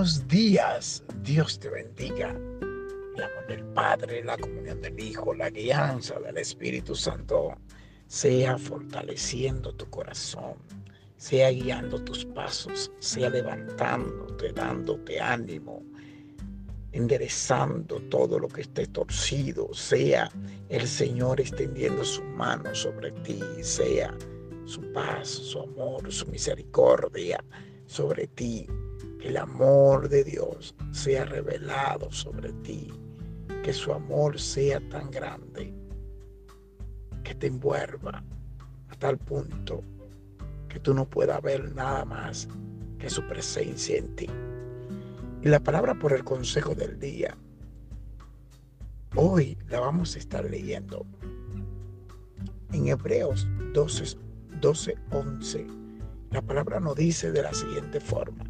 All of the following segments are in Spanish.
Días, Dios te bendiga. El amor Padre, la comunión del Hijo, la guianza del Espíritu Santo sea fortaleciendo tu corazón, sea guiando tus pasos, sea levantándote, dándote ánimo, enderezando todo lo que esté torcido, sea el Señor extendiendo su mano sobre ti, sea su paz, su amor, su misericordia sobre ti. Que el amor de Dios sea revelado sobre ti. Que su amor sea tan grande que te envuelva a tal punto que tú no puedas ver nada más que su presencia en ti. Y la palabra por el consejo del día, hoy la vamos a estar leyendo en Hebreos 12, 12, 11, la palabra nos dice de la siguiente forma.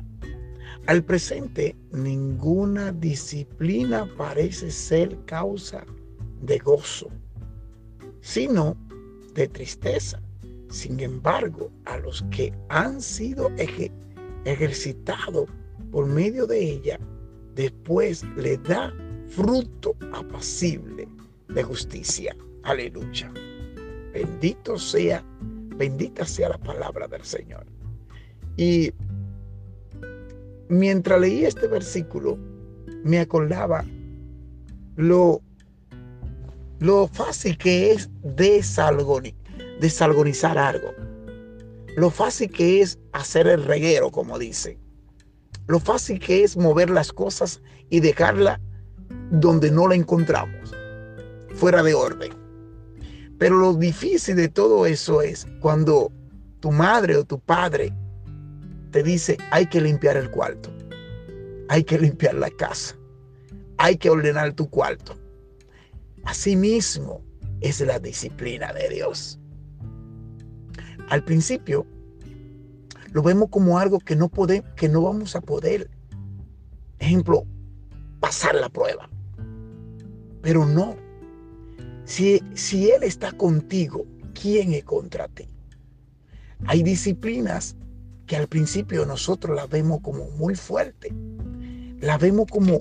Al presente, ninguna disciplina parece ser causa de gozo, sino de tristeza. Sin embargo, a los que han sido ejercitados por medio de ella, después le da fruto apacible de justicia. Aleluya. Bendito sea Bendita sea la palabra del Señor. Y mientras leí este versículo, me acordaba lo, lo fácil que es desalgonizar algo. Lo fácil que es hacer el reguero, como dice. Lo fácil que es mover las cosas y dejarla donde no la encontramos, fuera de orden. Pero lo difícil de todo eso es cuando tu madre o tu padre te dice, hay que limpiar el cuarto, hay que limpiar la casa, hay que ordenar tu cuarto. Asimismo es la disciplina de Dios. Al principio lo vemos como algo que no, podemos, que no vamos a poder, ejemplo, pasar la prueba. Pero no, si, Él está contigo, ¿quién es contra ti? Hay disciplinas que al principio nosotros las vemos como muy fuerte. La vemos como,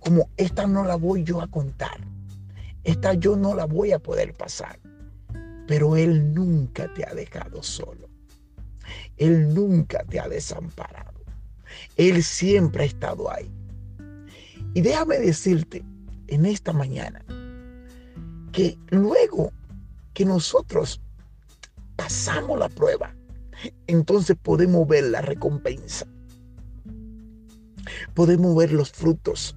como esta no la voy yo a contar. Esta yo no la voy a poder pasar. Pero Él nunca te ha dejado solo. Él nunca te ha desamparado. Él siempre ha estado ahí. Y déjame decirte en esta mañana que luego que nosotros pasamos la prueba, entonces podemos ver la recompensa. Podemos ver los frutos.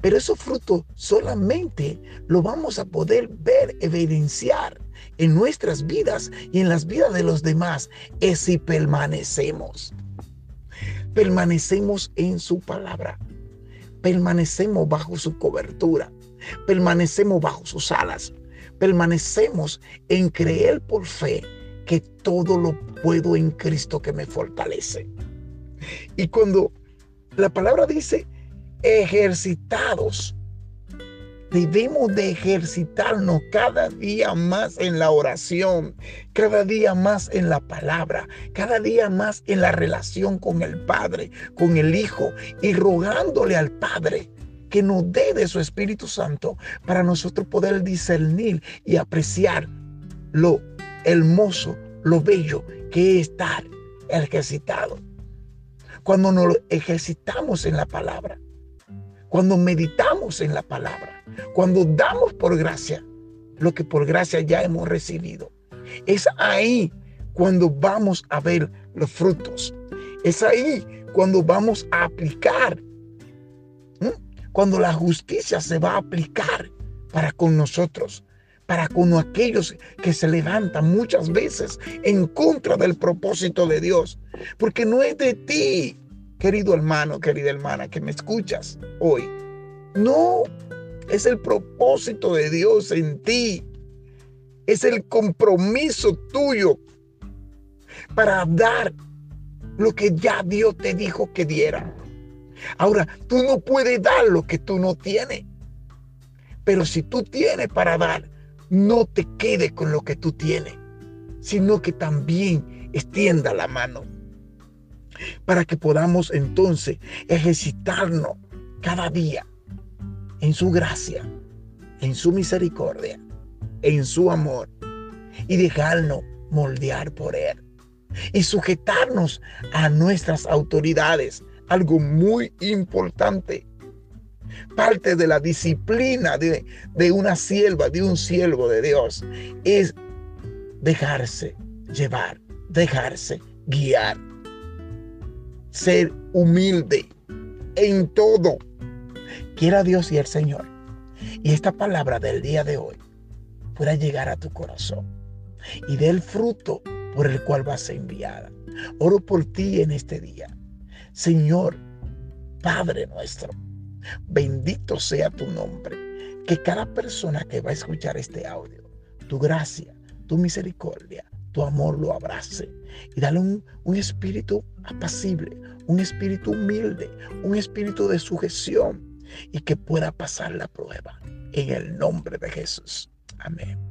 Pero esos frutos solamente lo vamos a poder ver, evidenciar en nuestras vidas y en las vidas de los demás, es si permanecemos. Permanecemos en su palabra. Permanecemos bajo su cobertura permanecemos bajo sus alas, permanecemos en creer por fe que todo lo puedo en Cristo que me fortalece. Y cuando la palabra dice ejercitados, debemos de ejercitarnos cada día más en la oración, cada día más en la palabra, cada día más en la relación con el Padre, con el Hijo y rogándole al Padre que nos dé de su Espíritu Santo para nosotros poder discernir y apreciar lo hermoso, lo bello que es estar ejercitado. Cuando nos ejercitamos en la palabra, cuando meditamos en la palabra, cuando damos por gracia lo que por gracia ya hemos recibido, es ahí cuando vamos a ver los frutos. Es ahí cuando vamos a aplicar cuando la justicia se va a aplicar para con nosotros, para con aquellos que se levantan muchas veces en contra del propósito de Dios. Porque no es de ti, querido hermano, querida hermana, que me escuchas hoy. No, es el propósito de Dios en ti. Es el compromiso tuyo para dar lo que ya Dios te dijo que diera. Ahora, tú no puedes dar lo que tú no tienes. Pero si tú tienes para dar, no te quedes con lo que tú tienes, sino que también extienda la mano. para que podamos entonces ejercitarnos cada día en su gracia, en su misericordia, en su amor y dejarnos moldear por Él y sujetarnos a nuestras autoridades, algo muy importante. Parte de la disciplina de, de una sierva, de un siervo de Dios, es dejarse llevar, dejarse guiar, ser humilde en todo. Quiera Dios y el Señor. Y esta palabra del día de hoy pueda llegar a tu corazón y del fruto por el cual vas a enviada. Oro por ti en este día. Señor, Padre nuestro, bendito sea tu nombre. Que cada persona que va a escuchar este audio, tu gracia, tu misericordia, tu amor lo abrace y dale un, un espíritu apacible, un espíritu humilde, un espíritu de sujeción y que pueda pasar la prueba en el nombre de Jesús. Amén.